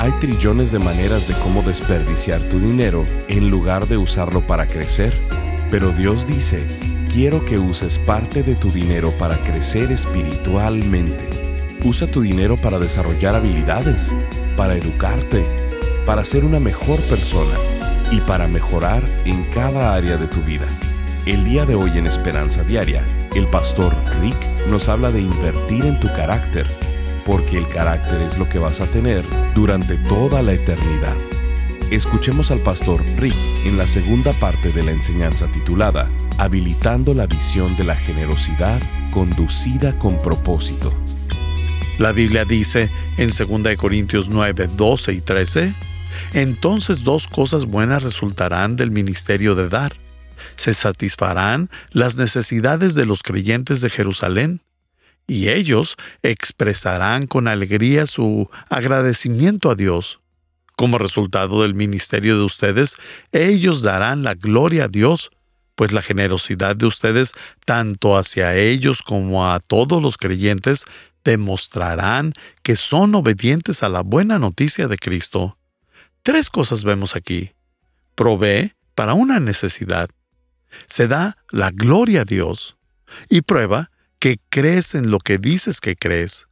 Hay trillones de maneras de cómo desperdiciar tu dinero en lugar de usarlo para crecer, pero Dios dice, quiero que uses parte de tu dinero para crecer espiritualmente. Usa tu dinero para desarrollar habilidades, para educarte, para ser una mejor persona y para mejorar en cada área de tu vida. El día de hoy en Esperanza Diaria, el pastor Rick nos habla de invertir en tu carácter porque el carácter es lo que vas a tener durante toda la eternidad. Escuchemos al pastor Rick en la segunda parte de la enseñanza titulada Habilitando la visión de la generosidad conducida con propósito. La Biblia dice en 2 Corintios 9, 12 y 13, entonces dos cosas buenas resultarán del ministerio de dar. Se satisfarán las necesidades de los creyentes de Jerusalén y ellos expresarán con alegría su agradecimiento a Dios. Como resultado del ministerio de ustedes, ellos darán la gloria a Dios, pues la generosidad de ustedes, tanto hacia ellos como a todos los creyentes, demostrarán que son obedientes a la buena noticia de Cristo. Tres cosas vemos aquí. Provee para una necesidad. Se da la gloria a Dios. Y prueba que crees en lo que dices que crees.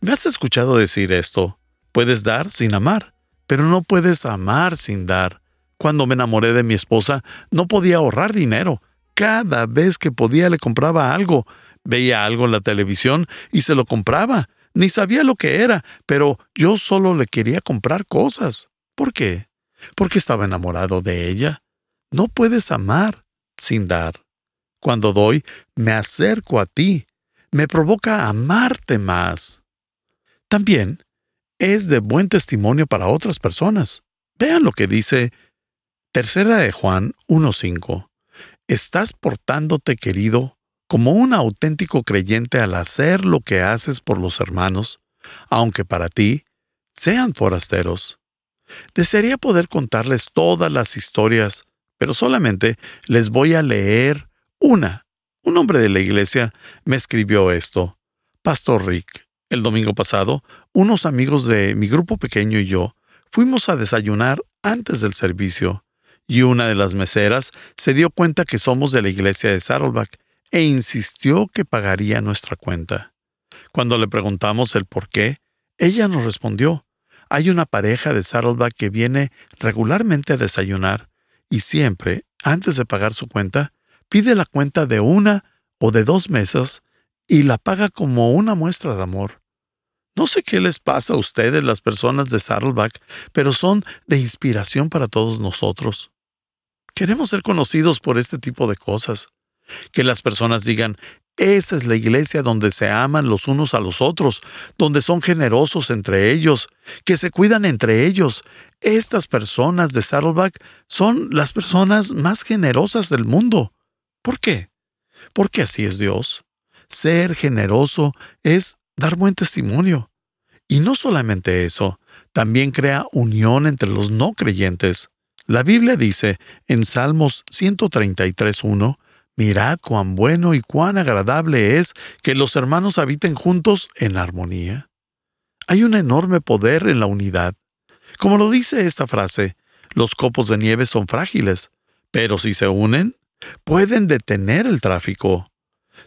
¿Me has escuchado decir esto? Puedes dar sin amar, pero no puedes amar sin dar. Cuando me enamoré de mi esposa, no podía ahorrar dinero. Cada vez que podía le compraba algo. Veía algo en la televisión y se lo compraba. Ni sabía lo que era, pero yo solo le quería comprar cosas. ¿Por qué? Porque estaba enamorado de ella. No puedes amar sin dar. Cuando doy, me acerco a ti me provoca amarte más. También es de buen testimonio para otras personas. Vean lo que dice Tercera de Juan 1.5. Estás portándote, querido, como un auténtico creyente al hacer lo que haces por los hermanos, aunque para ti sean forasteros. Desearía poder contarles todas las historias, pero solamente les voy a leer una un hombre de la iglesia me escribió esto. Pastor Rick, el domingo pasado, unos amigos de mi grupo pequeño y yo fuimos a desayunar antes del servicio, y una de las meseras se dio cuenta que somos de la iglesia de Saddleback e insistió que pagaría nuestra cuenta. Cuando le preguntamos el por qué, ella nos respondió, hay una pareja de Saddleback que viene regularmente a desayunar y siempre, antes de pagar su cuenta, pide la cuenta de una o de dos mesas y la paga como una muestra de amor. No sé qué les pasa a ustedes, las personas de Saddleback, pero son de inspiración para todos nosotros. Queremos ser conocidos por este tipo de cosas. Que las personas digan, esa es la iglesia donde se aman los unos a los otros, donde son generosos entre ellos, que se cuidan entre ellos. Estas personas de Saddleback son las personas más generosas del mundo. ¿Por qué? Porque así es Dios. Ser generoso es dar buen testimonio. Y no solamente eso, también crea unión entre los no creyentes. La Biblia dice en Salmos 133.1, Mirad cuán bueno y cuán agradable es que los hermanos habiten juntos en armonía. Hay un enorme poder en la unidad. Como lo dice esta frase, los copos de nieve son frágiles, pero si se unen, pueden detener el tráfico.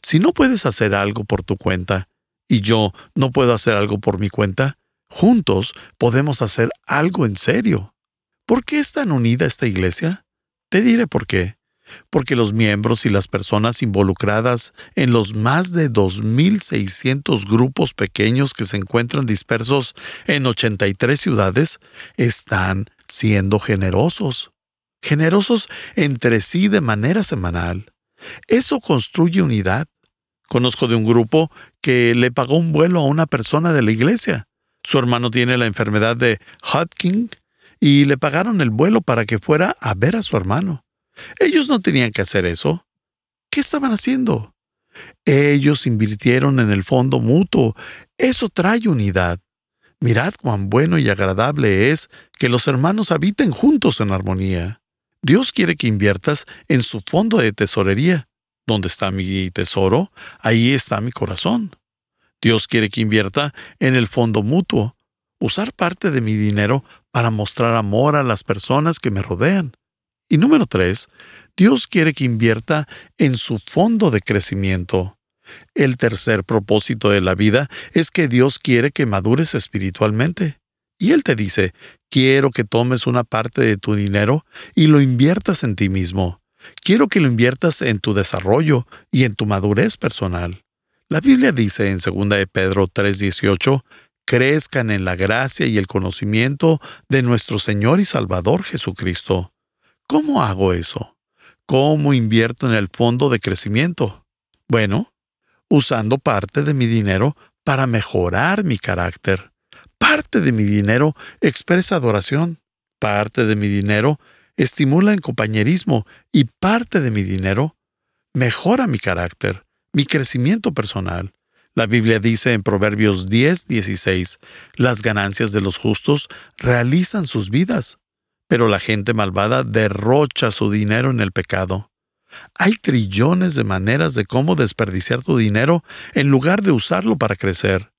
Si no puedes hacer algo por tu cuenta y yo no puedo hacer algo por mi cuenta, juntos podemos hacer algo en serio. ¿Por qué es tan unida esta iglesia? Te diré por qué. Porque los miembros y las personas involucradas en los más de 2.600 grupos pequeños que se encuentran dispersos en 83 ciudades están siendo generosos generosos entre sí de manera semanal. Eso construye unidad. Conozco de un grupo que le pagó un vuelo a una persona de la iglesia. Su hermano tiene la enfermedad de Hodgkin y le pagaron el vuelo para que fuera a ver a su hermano. Ellos no tenían que hacer eso. ¿Qué estaban haciendo? Ellos invirtieron en el fondo mutuo. Eso trae unidad. Mirad cuán bueno y agradable es que los hermanos habiten juntos en armonía. Dios quiere que inviertas en su fondo de tesorería. ¿Dónde está mi tesoro? Ahí está mi corazón. Dios quiere que invierta en el fondo mutuo, usar parte de mi dinero para mostrar amor a las personas que me rodean. Y número tres, Dios quiere que invierta en su fondo de crecimiento. El tercer propósito de la vida es que Dios quiere que madures espiritualmente. Y Él te dice, quiero que tomes una parte de tu dinero y lo inviertas en ti mismo. Quiero que lo inviertas en tu desarrollo y en tu madurez personal. La Biblia dice en 2 de Pedro 3:18, crezcan en la gracia y el conocimiento de nuestro Señor y Salvador Jesucristo. ¿Cómo hago eso? ¿Cómo invierto en el fondo de crecimiento? Bueno, usando parte de mi dinero para mejorar mi carácter. Parte de mi dinero expresa adoración. Parte de mi dinero estimula el compañerismo y parte de mi dinero mejora mi carácter, mi crecimiento personal. La Biblia dice en Proverbios 10, 16, las ganancias de los justos realizan sus vidas, pero la gente malvada derrocha su dinero en el pecado. Hay trillones de maneras de cómo desperdiciar tu dinero en lugar de usarlo para crecer.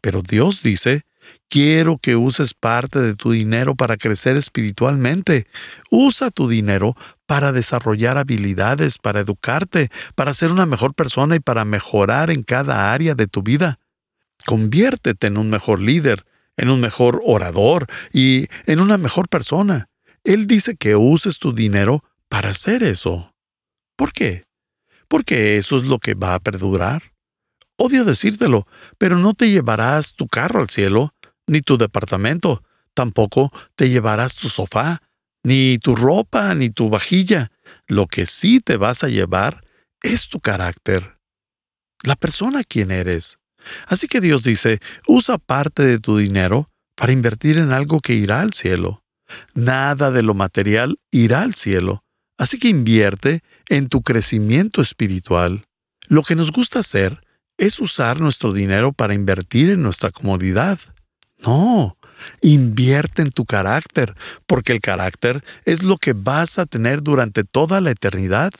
Pero Dios dice Quiero que uses parte de tu dinero para crecer espiritualmente. Usa tu dinero para desarrollar habilidades, para educarte, para ser una mejor persona y para mejorar en cada área de tu vida. Conviértete en un mejor líder, en un mejor orador y en una mejor persona. Él dice que uses tu dinero para hacer eso. ¿Por qué? Porque eso es lo que va a perdurar. Odio decírtelo, pero no te llevarás tu carro al cielo, ni tu departamento, tampoco te llevarás tu sofá, ni tu ropa, ni tu vajilla. Lo que sí te vas a llevar es tu carácter, la persona quien eres. Así que Dios dice, usa parte de tu dinero para invertir en algo que irá al cielo. Nada de lo material irá al cielo. Así que invierte en tu crecimiento espiritual. Lo que nos gusta hacer es usar nuestro dinero para invertir en nuestra comodidad. No, invierte en tu carácter, porque el carácter es lo que vas a tener durante toda la eternidad.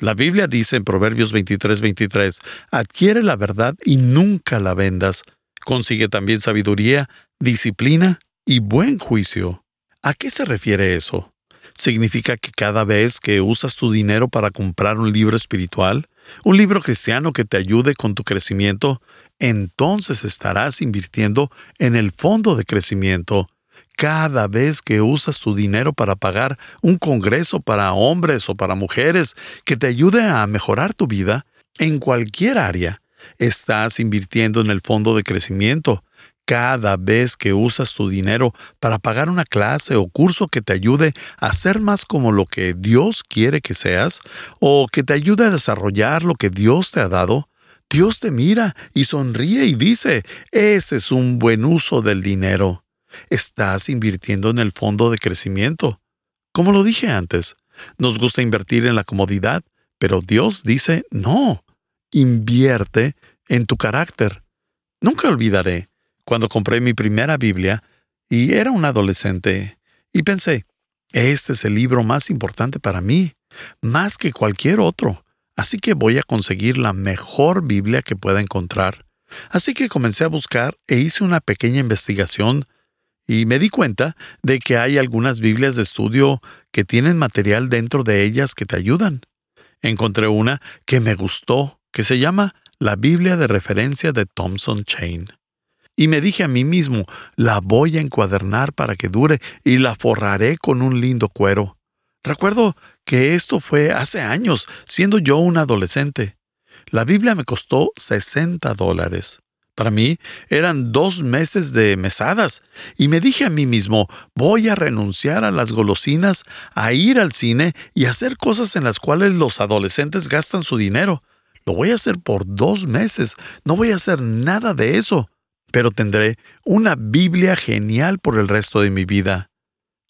La Biblia dice en Proverbios 23, 23, adquiere la verdad y nunca la vendas. Consigue también sabiduría, disciplina y buen juicio. ¿A qué se refiere eso? ¿Significa que cada vez que usas tu dinero para comprar un libro espiritual, un libro cristiano que te ayude con tu crecimiento, entonces estarás invirtiendo en el fondo de crecimiento. Cada vez que usas tu dinero para pagar un congreso para hombres o para mujeres que te ayude a mejorar tu vida, en cualquier área, estás invirtiendo en el fondo de crecimiento. Cada vez que usas tu dinero para pagar una clase o curso que te ayude a ser más como lo que Dios quiere que seas, o que te ayude a desarrollar lo que Dios te ha dado, Dios te mira y sonríe y dice, ese es un buen uso del dinero. Estás invirtiendo en el fondo de crecimiento. Como lo dije antes, nos gusta invertir en la comodidad, pero Dios dice, no, invierte en tu carácter. Nunca olvidaré cuando compré mi primera Biblia y era un adolescente y pensé, este es el libro más importante para mí, más que cualquier otro. Así que voy a conseguir la mejor Biblia que pueda encontrar. Así que comencé a buscar e hice una pequeña investigación y me di cuenta de que hay algunas Biblias de estudio que tienen material dentro de ellas que te ayudan. Encontré una que me gustó, que se llama La Biblia de referencia de Thompson Chain. Y me dije a mí mismo, la voy a encuadernar para que dure y la forraré con un lindo cuero. Recuerdo que esto fue hace años, siendo yo un adolescente. La Biblia me costó 60 dólares. Para mí eran dos meses de mesadas y me dije a mí mismo, voy a renunciar a las golosinas, a ir al cine y hacer cosas en las cuales los adolescentes gastan su dinero. Lo voy a hacer por dos meses, no voy a hacer nada de eso. Pero tendré una Biblia genial por el resto de mi vida.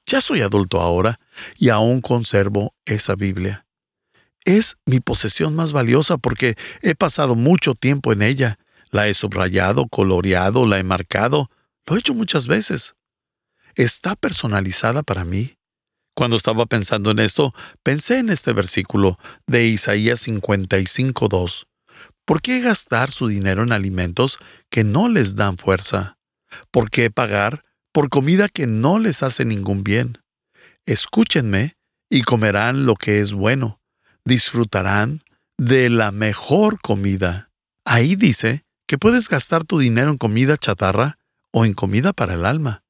Ya soy adulto ahora y aún conservo esa Biblia. Es mi posesión más valiosa porque he pasado mucho tiempo en ella. La he subrayado, coloreado, la he marcado. Lo he hecho muchas veces. Está personalizada para mí. Cuando estaba pensando en esto, pensé en este versículo de Isaías 55.2. ¿Por qué gastar su dinero en alimentos que no les dan fuerza? ¿Por qué pagar por comida que no les hace ningún bien? Escúchenme y comerán lo que es bueno. Disfrutarán de la mejor comida. Ahí dice que puedes gastar tu dinero en comida chatarra o en comida para el alma.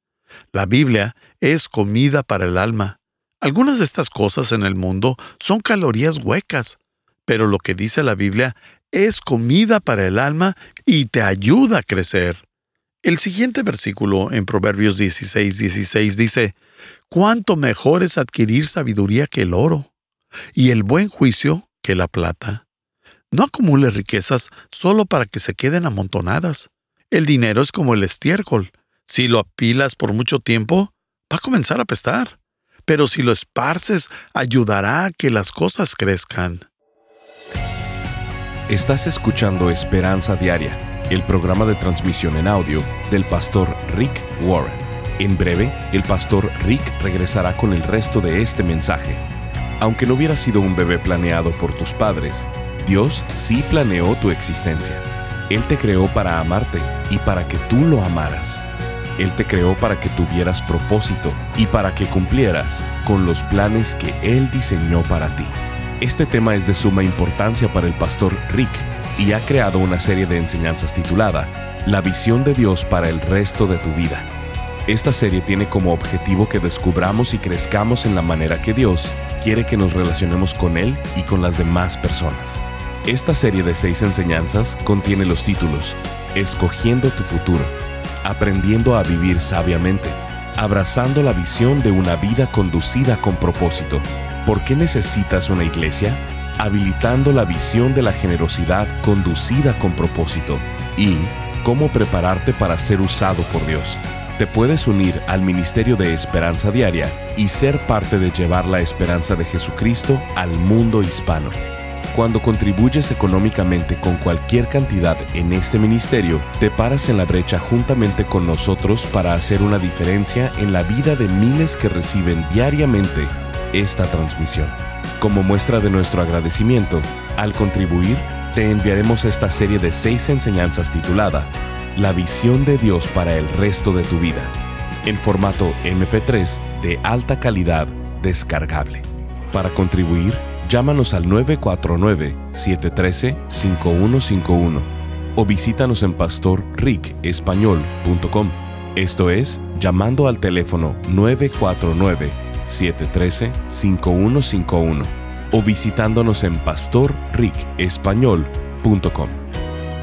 La Biblia es comida para el alma. Algunas de estas cosas en el mundo son calorías huecas, pero lo que dice la Biblia es comida para el alma y te ayuda a crecer. El siguiente versículo en Proverbios 16, 16 dice, Cuánto mejor es adquirir sabiduría que el oro, y el buen juicio que la plata. No acumule riquezas solo para que se queden amontonadas. El dinero es como el estiércol. Si lo apilas por mucho tiempo, va a comenzar a pestar pero si lo esparces, ayudará a que las cosas crezcan. Estás escuchando Esperanza Diaria, el programa de transmisión en audio del pastor Rick Warren. En breve, el pastor Rick regresará con el resto de este mensaje. Aunque no hubiera sido un bebé planeado por tus padres, Dios sí planeó tu existencia. Él te creó para amarte y para que tú lo amaras. Él te creó para que tuvieras propósito y para que cumplieras con los planes que Él diseñó para ti. Este tema es de suma importancia para el pastor Rick y ha creado una serie de enseñanzas titulada La visión de Dios para el resto de tu vida. Esta serie tiene como objetivo que descubramos y crezcamos en la manera que Dios quiere que nos relacionemos con Él y con las demás personas. Esta serie de seis enseñanzas contiene los títulos Escogiendo tu futuro, aprendiendo a vivir sabiamente, abrazando la visión de una vida conducida con propósito. ¿Por qué necesitas una iglesia? Habilitando la visión de la generosidad conducida con propósito. Y cómo prepararte para ser usado por Dios. Te puedes unir al Ministerio de Esperanza Diaria y ser parte de llevar la esperanza de Jesucristo al mundo hispano. Cuando contribuyes económicamente con cualquier cantidad en este ministerio, te paras en la brecha juntamente con nosotros para hacer una diferencia en la vida de miles que reciben diariamente esta transmisión. Como muestra de nuestro agradecimiento, al contribuir, te enviaremos esta serie de seis enseñanzas titulada La visión de Dios para el resto de tu vida, en formato MP3 de alta calidad descargable. Para contribuir, Llámanos al 949-713-5151 o visítanos en pastorricespañol.com. Esto es, llamando al teléfono 949-713-5151 o visitándonos en pastorricespañol.com.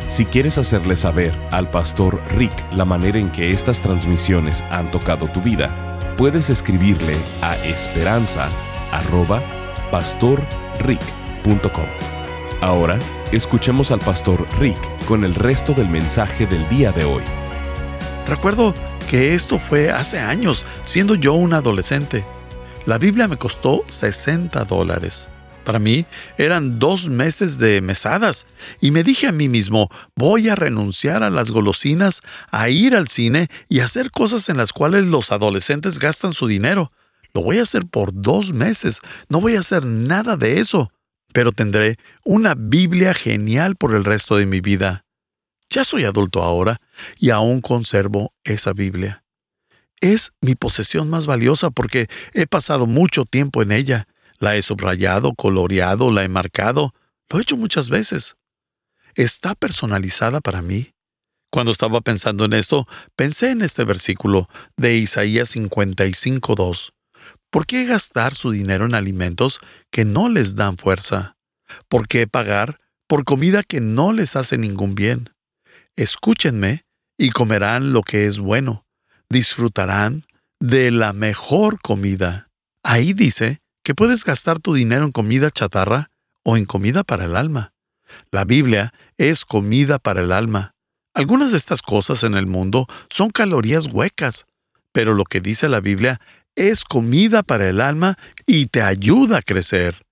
Si quieres hacerle saber al pastor Rick la manera en que estas transmisiones han tocado tu vida, puedes escribirle a esperanza pastorrick.com. Ahora, escuchemos al pastor Rick con el resto del mensaje del día de hoy. Recuerdo que esto fue hace años, siendo yo un adolescente. La Biblia me costó 60 dólares. Para mí eran dos meses de mesadas y me dije a mí mismo, voy a renunciar a las golosinas, a ir al cine y hacer cosas en las cuales los adolescentes gastan su dinero. Lo voy a hacer por dos meses. No voy a hacer nada de eso. Pero tendré una Biblia genial por el resto de mi vida. Ya soy adulto ahora y aún conservo esa Biblia. Es mi posesión más valiosa porque he pasado mucho tiempo en ella. La he subrayado, coloreado, la he marcado. Lo he hecho muchas veces. Está personalizada para mí. Cuando estaba pensando en esto, pensé en este versículo de Isaías 55.2. ¿Por qué gastar su dinero en alimentos que no les dan fuerza? ¿Por qué pagar por comida que no les hace ningún bien? Escúchenme y comerán lo que es bueno. Disfrutarán de la mejor comida. Ahí dice que puedes gastar tu dinero en comida chatarra o en comida para el alma. La Biblia es comida para el alma. Algunas de estas cosas en el mundo son calorías huecas, pero lo que dice la Biblia es comida para el alma y te ayuda a crecer.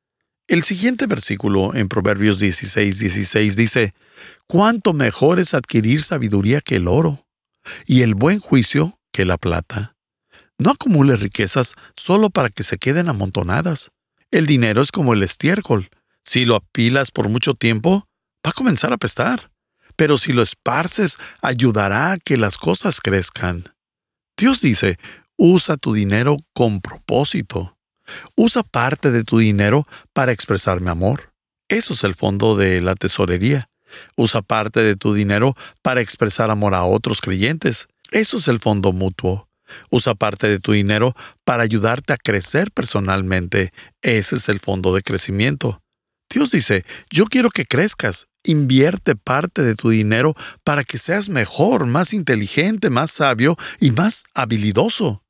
El siguiente versículo en Proverbios 16, 16 dice, Cuánto mejor es adquirir sabiduría que el oro, y el buen juicio que la plata. No acumules riquezas solo para que se queden amontonadas. El dinero es como el estiércol. Si lo apilas por mucho tiempo, va a comenzar a apestar. Pero si lo esparces, ayudará a que las cosas crezcan. Dios dice, usa tu dinero con propósito. Usa parte de tu dinero para expresar mi amor. Eso es el fondo de la tesorería. Usa parte de tu dinero para expresar amor a otros creyentes. Eso es el fondo mutuo. Usa parte de tu dinero para ayudarte a crecer personalmente. Ese es el fondo de crecimiento. Dios dice, yo quiero que crezcas. Invierte parte de tu dinero para que seas mejor, más inteligente, más sabio y más habilidoso.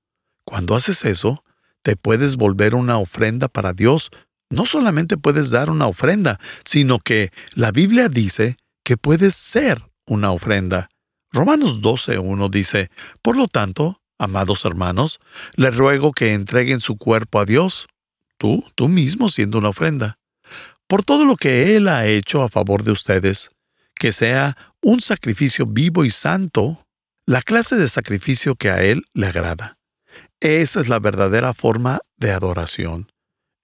Cuando haces eso, te puedes volver una ofrenda para Dios. No solamente puedes dar una ofrenda, sino que la Biblia dice que puedes ser una ofrenda. Romanos 12.1 dice, Por lo tanto, amados hermanos, les ruego que entreguen su cuerpo a Dios, tú, tú mismo siendo una ofrenda, por todo lo que Él ha hecho a favor de ustedes, que sea un sacrificio vivo y santo, la clase de sacrificio que a Él le agrada. Esa es la verdadera forma de adoración.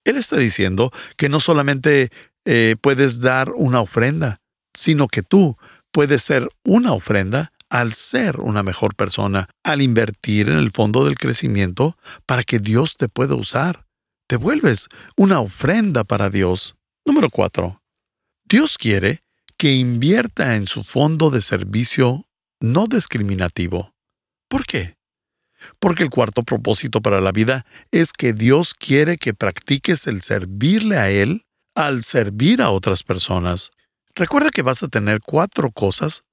Él está diciendo que no solamente eh, puedes dar una ofrenda, sino que tú puedes ser una ofrenda al ser una mejor persona, al invertir en el fondo del crecimiento para que Dios te pueda usar. Te vuelves una ofrenda para Dios. Número 4. Dios quiere que invierta en su fondo de servicio no discriminativo. ¿Por qué? Porque el cuarto propósito para la vida es que Dios quiere que practiques el servirle a Él al servir a otras personas. Recuerda que vas a tener cuatro cosas.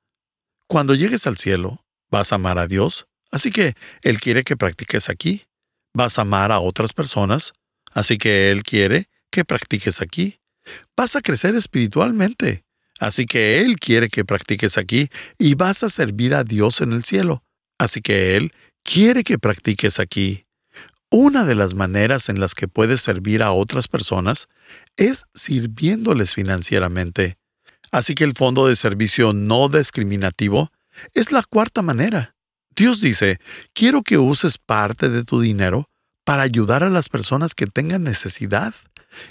Cuando llegues al cielo, vas a amar a Dios, así que Él quiere que practiques aquí. Vas a amar a otras personas, así que Él quiere que practiques aquí. Vas a crecer espiritualmente, así que Él quiere que practiques aquí y vas a servir a Dios en el cielo, así que Él quiere que practiques aquí. Una de las maneras en las que puedes servir a otras personas es sirviéndoles financieramente. Así que el fondo de servicio no discriminativo es la cuarta manera. Dios dice, quiero que uses parte de tu dinero para ayudar a las personas que tengan necesidad.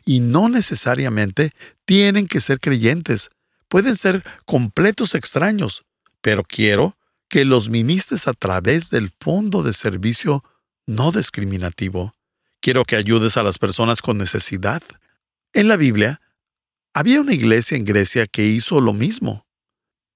Y no necesariamente tienen que ser creyentes, pueden ser completos extraños, pero quiero que los ministres a través del fondo de servicio no discriminativo. Quiero que ayudes a las personas con necesidad. En la Biblia, había una iglesia en Grecia que hizo lo mismo.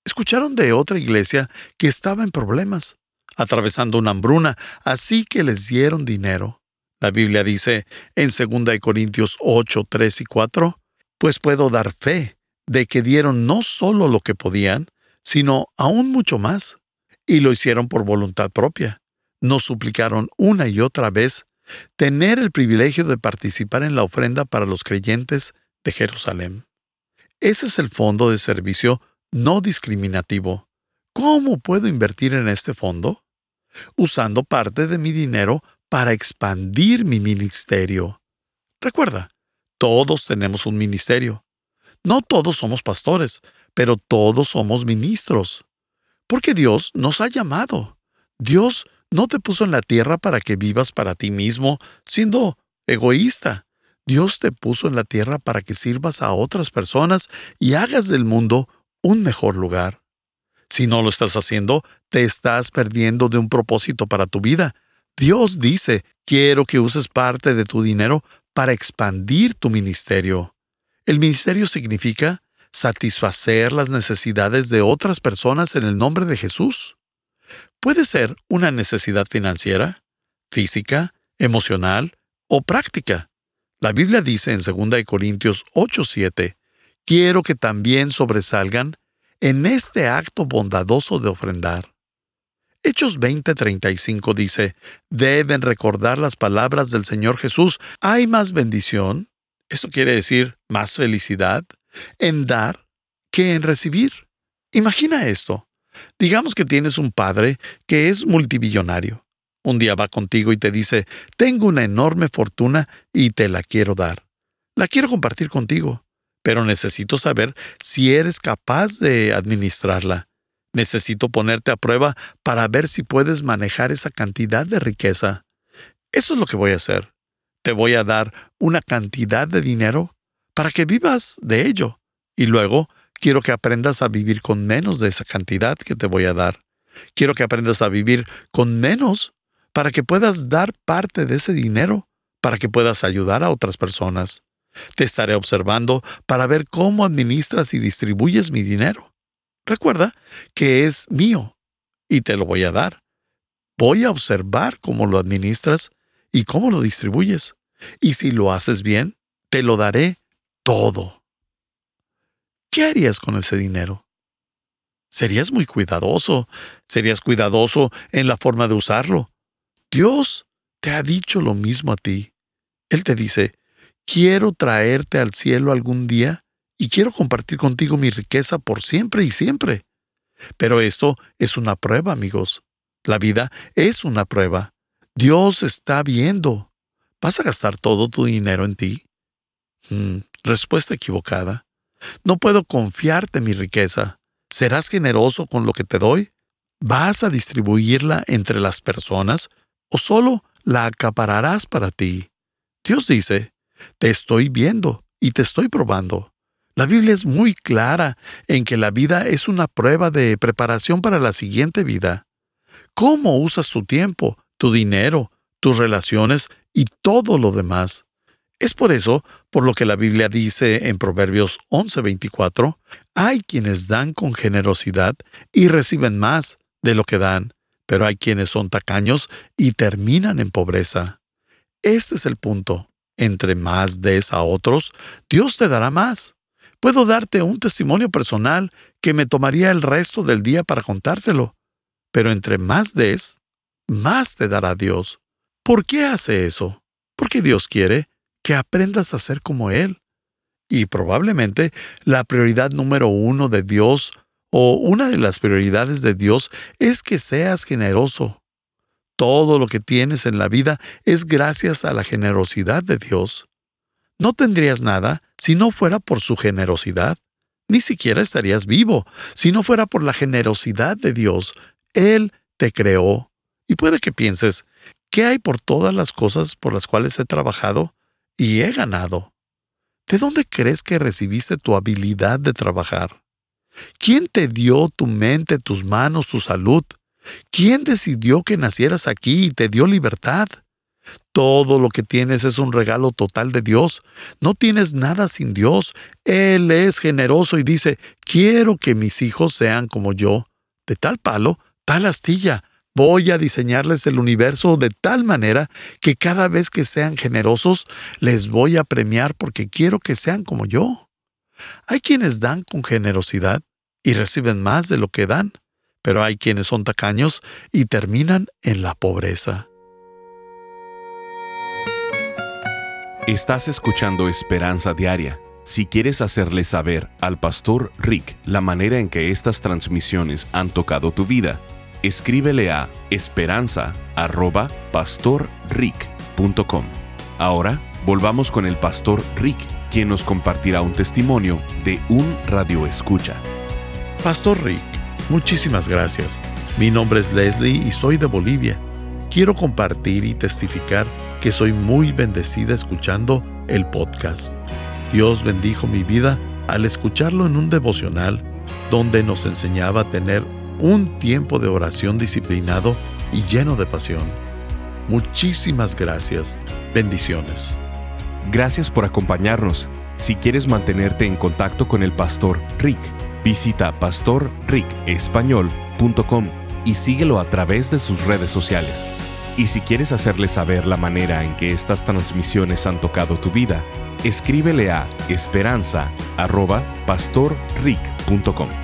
Escucharon de otra iglesia que estaba en problemas, atravesando una hambruna, así que les dieron dinero. La Biblia dice en 2 Corintios 8, 3 y 4, pues puedo dar fe de que dieron no solo lo que podían, sino aún mucho más, y lo hicieron por voluntad propia. Nos suplicaron una y otra vez tener el privilegio de participar en la ofrenda para los creyentes de Jerusalén. Ese es el fondo de servicio no discriminativo. ¿Cómo puedo invertir en este fondo? Usando parte de mi dinero para expandir mi ministerio. Recuerda, todos tenemos un ministerio. No todos somos pastores, pero todos somos ministros. Porque Dios nos ha llamado. Dios no te puso en la tierra para que vivas para ti mismo siendo egoísta. Dios te puso en la tierra para que sirvas a otras personas y hagas del mundo un mejor lugar. Si no lo estás haciendo, te estás perdiendo de un propósito para tu vida. Dios dice, quiero que uses parte de tu dinero para expandir tu ministerio. El ministerio significa satisfacer las necesidades de otras personas en el nombre de Jesús. Puede ser una necesidad financiera, física, emocional o práctica. La Biblia dice en 2 Corintios 8:7, quiero que también sobresalgan en este acto bondadoso de ofrendar. Hechos 20:35 dice, deben recordar las palabras del Señor Jesús, hay más bendición, esto quiere decir más felicidad, en dar que en recibir. Imagina esto. Digamos que tienes un padre que es multibillonario. Un día va contigo y te dice, tengo una enorme fortuna y te la quiero dar. La quiero compartir contigo, pero necesito saber si eres capaz de administrarla. Necesito ponerte a prueba para ver si puedes manejar esa cantidad de riqueza. Eso es lo que voy a hacer. Te voy a dar una cantidad de dinero para que vivas de ello. Y luego quiero que aprendas a vivir con menos de esa cantidad que te voy a dar. Quiero que aprendas a vivir con menos para que puedas dar parte de ese dinero, para que puedas ayudar a otras personas. Te estaré observando para ver cómo administras y distribuyes mi dinero. Recuerda que es mío y te lo voy a dar. Voy a observar cómo lo administras y cómo lo distribuyes. Y si lo haces bien, te lo daré todo. ¿Qué harías con ese dinero? Serías muy cuidadoso, serías cuidadoso en la forma de usarlo. Dios te ha dicho lo mismo a ti. Él te dice, quiero traerte al cielo algún día y quiero compartir contigo mi riqueza por siempre y siempre. Pero esto es una prueba, amigos. La vida es una prueba. Dios está viendo. ¿Vas a gastar todo tu dinero en ti? Hmm, respuesta equivocada. No puedo confiarte mi riqueza. ¿Serás generoso con lo que te doy? ¿Vas a distribuirla entre las personas o solo la acapararás para ti? Dios dice, te estoy viendo y te estoy probando. La Biblia es muy clara en que la vida es una prueba de preparación para la siguiente vida. ¿Cómo usas tu tiempo? tu dinero, tus relaciones y todo lo demás. Es por eso por lo que la Biblia dice en Proverbios 11:24, hay quienes dan con generosidad y reciben más de lo que dan, pero hay quienes son tacaños y terminan en pobreza. Este es el punto. Entre más des a otros, Dios te dará más. Puedo darte un testimonio personal que me tomaría el resto del día para contártelo, pero entre más des, más te dará Dios. ¿Por qué hace eso? Porque Dios quiere que aprendas a ser como Él. Y probablemente la prioridad número uno de Dios o una de las prioridades de Dios es que seas generoso. Todo lo que tienes en la vida es gracias a la generosidad de Dios. No tendrías nada si no fuera por su generosidad. Ni siquiera estarías vivo si no fuera por la generosidad de Dios. Él te creó, y puede que pienses, ¿qué hay por todas las cosas por las cuales he trabajado y he ganado? ¿De dónde crees que recibiste tu habilidad de trabajar? ¿Quién te dio tu mente, tus manos, tu salud? ¿Quién decidió que nacieras aquí y te dio libertad? Todo lo que tienes es un regalo total de Dios. No tienes nada sin Dios. Él es generoso y dice, quiero que mis hijos sean como yo. De tal palo, tal astilla. Voy a diseñarles el universo de tal manera que cada vez que sean generosos, les voy a premiar porque quiero que sean como yo. Hay quienes dan con generosidad y reciben más de lo que dan, pero hay quienes son tacaños y terminan en la pobreza. Estás escuchando Esperanza Diaria. Si quieres hacerle saber al pastor Rick la manera en que estas transmisiones han tocado tu vida, escríbele a esperanza.pastorrick.com. Ahora volvamos con el pastor Rick, quien nos compartirá un testimonio de un radio escucha. Pastor Rick, muchísimas gracias. Mi nombre es Leslie y soy de Bolivia. Quiero compartir y testificar que soy muy bendecida escuchando el podcast. Dios bendijo mi vida al escucharlo en un devocional donde nos enseñaba a tener un tiempo de oración disciplinado y lleno de pasión. Muchísimas gracias. Bendiciones. Gracias por acompañarnos. Si quieres mantenerte en contacto con el pastor Rick, visita pastorricespañol.com y síguelo a través de sus redes sociales. Y si quieres hacerle saber la manera en que estas transmisiones han tocado tu vida, escríbele a esperanza.pastorrick.com.